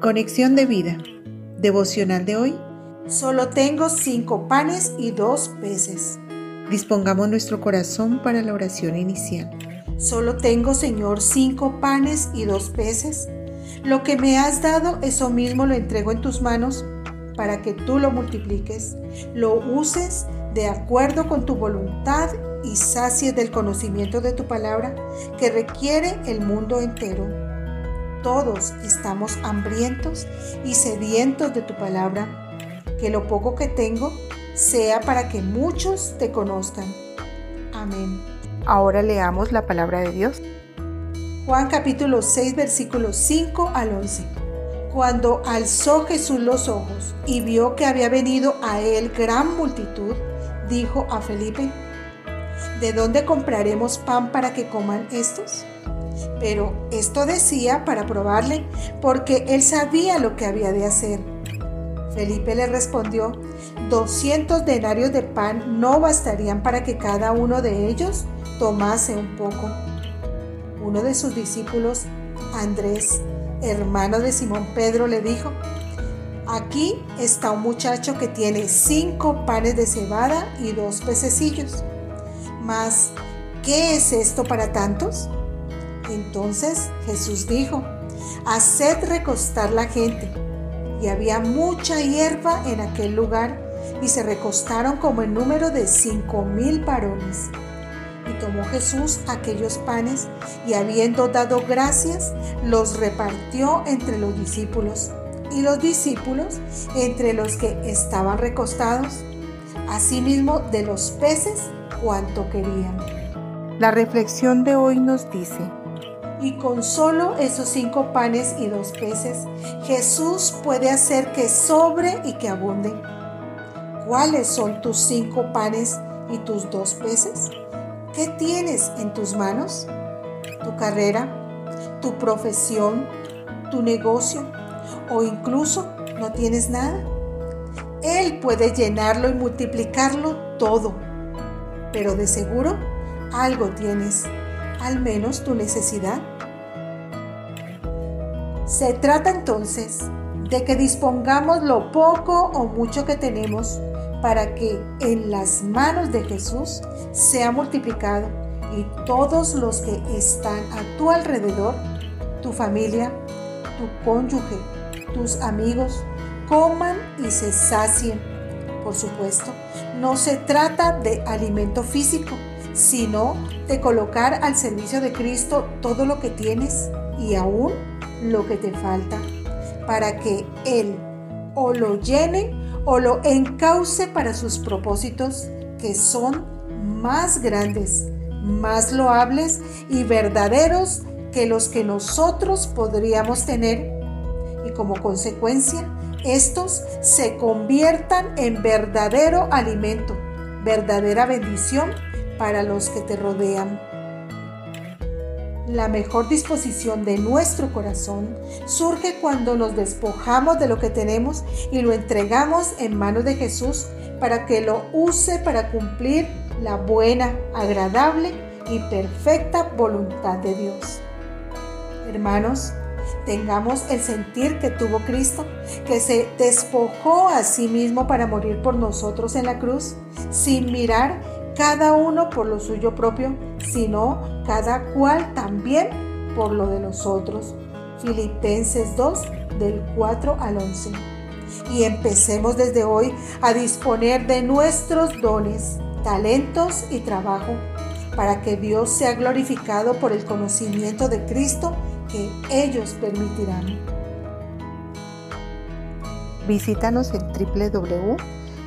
Conexión de vida. Devocional de hoy. Solo tengo cinco panes y dos peces. Dispongamos nuestro corazón para la oración inicial. Solo tengo, Señor, cinco panes y dos peces. Lo que me has dado, eso mismo lo entrego en tus manos para que tú lo multipliques, lo uses de acuerdo con tu voluntad y sacies del conocimiento de tu palabra que requiere el mundo entero. Todos estamos hambrientos y sedientos de tu palabra. Que lo poco que tengo sea para que muchos te conozcan. Amén. Ahora leamos la palabra de Dios. Juan capítulo 6 versículos 5 al 11. Cuando alzó Jesús los ojos y vio que había venido a él gran multitud, dijo a Felipe, ¿de dónde compraremos pan para que coman estos? Pero esto decía para probarle, porque él sabía lo que había de hacer. Felipe le respondió, 200 denarios de pan no bastarían para que cada uno de ellos tomase un poco. Uno de sus discípulos, Andrés, hermano de Simón Pedro, le dijo, aquí está un muchacho que tiene cinco panes de cebada y dos pececillos. Mas, ¿qué es esto para tantos? Entonces Jesús dijo, haced recostar la gente. Y había mucha hierba en aquel lugar, y se recostaron como el número de cinco mil varones. Y tomó Jesús aquellos panes, y habiendo dado gracias, los repartió entre los discípulos, y los discípulos entre los que estaban recostados, asimismo de los peces cuanto querían. La reflexión de hoy nos dice, y con solo esos cinco panes y dos peces, Jesús puede hacer que sobre y que abunde. ¿Cuáles son tus cinco panes y tus dos peces? ¿Qué tienes en tus manos? ¿Tu carrera? ¿Tu profesión? ¿Tu negocio? ¿O incluso no tienes nada? Él puede llenarlo y multiplicarlo todo. Pero de seguro algo tienes al menos tu necesidad. Se trata entonces de que dispongamos lo poco o mucho que tenemos para que en las manos de Jesús sea multiplicado y todos los que están a tu alrededor, tu familia, tu cónyuge, tus amigos, coman y se sacien. Por supuesto, no se trata de alimento físico, sino de colocar al servicio de Cristo todo lo que tienes y aún lo que te falta, para que Él o lo llene o lo encauce para sus propósitos que son más grandes, más loables y verdaderos que los que nosotros podríamos tener y como consecuencia estos se conviertan en verdadero alimento, verdadera bendición para los que te rodean. La mejor disposición de nuestro corazón surge cuando nos despojamos de lo que tenemos y lo entregamos en manos de Jesús para que lo use para cumplir la buena, agradable y perfecta voluntad de Dios. Hermanos, tengamos el sentir que tuvo Cristo, que se despojó a sí mismo para morir por nosotros en la cruz, sin mirar cada uno por lo suyo propio, sino cada cual también por lo de los otros. Filipenses 2 del 4 al 11. Y empecemos desde hoy a disponer de nuestros dones, talentos y trabajo para que Dios sea glorificado por el conocimiento de Cristo que ellos permitirán. Visítanos en www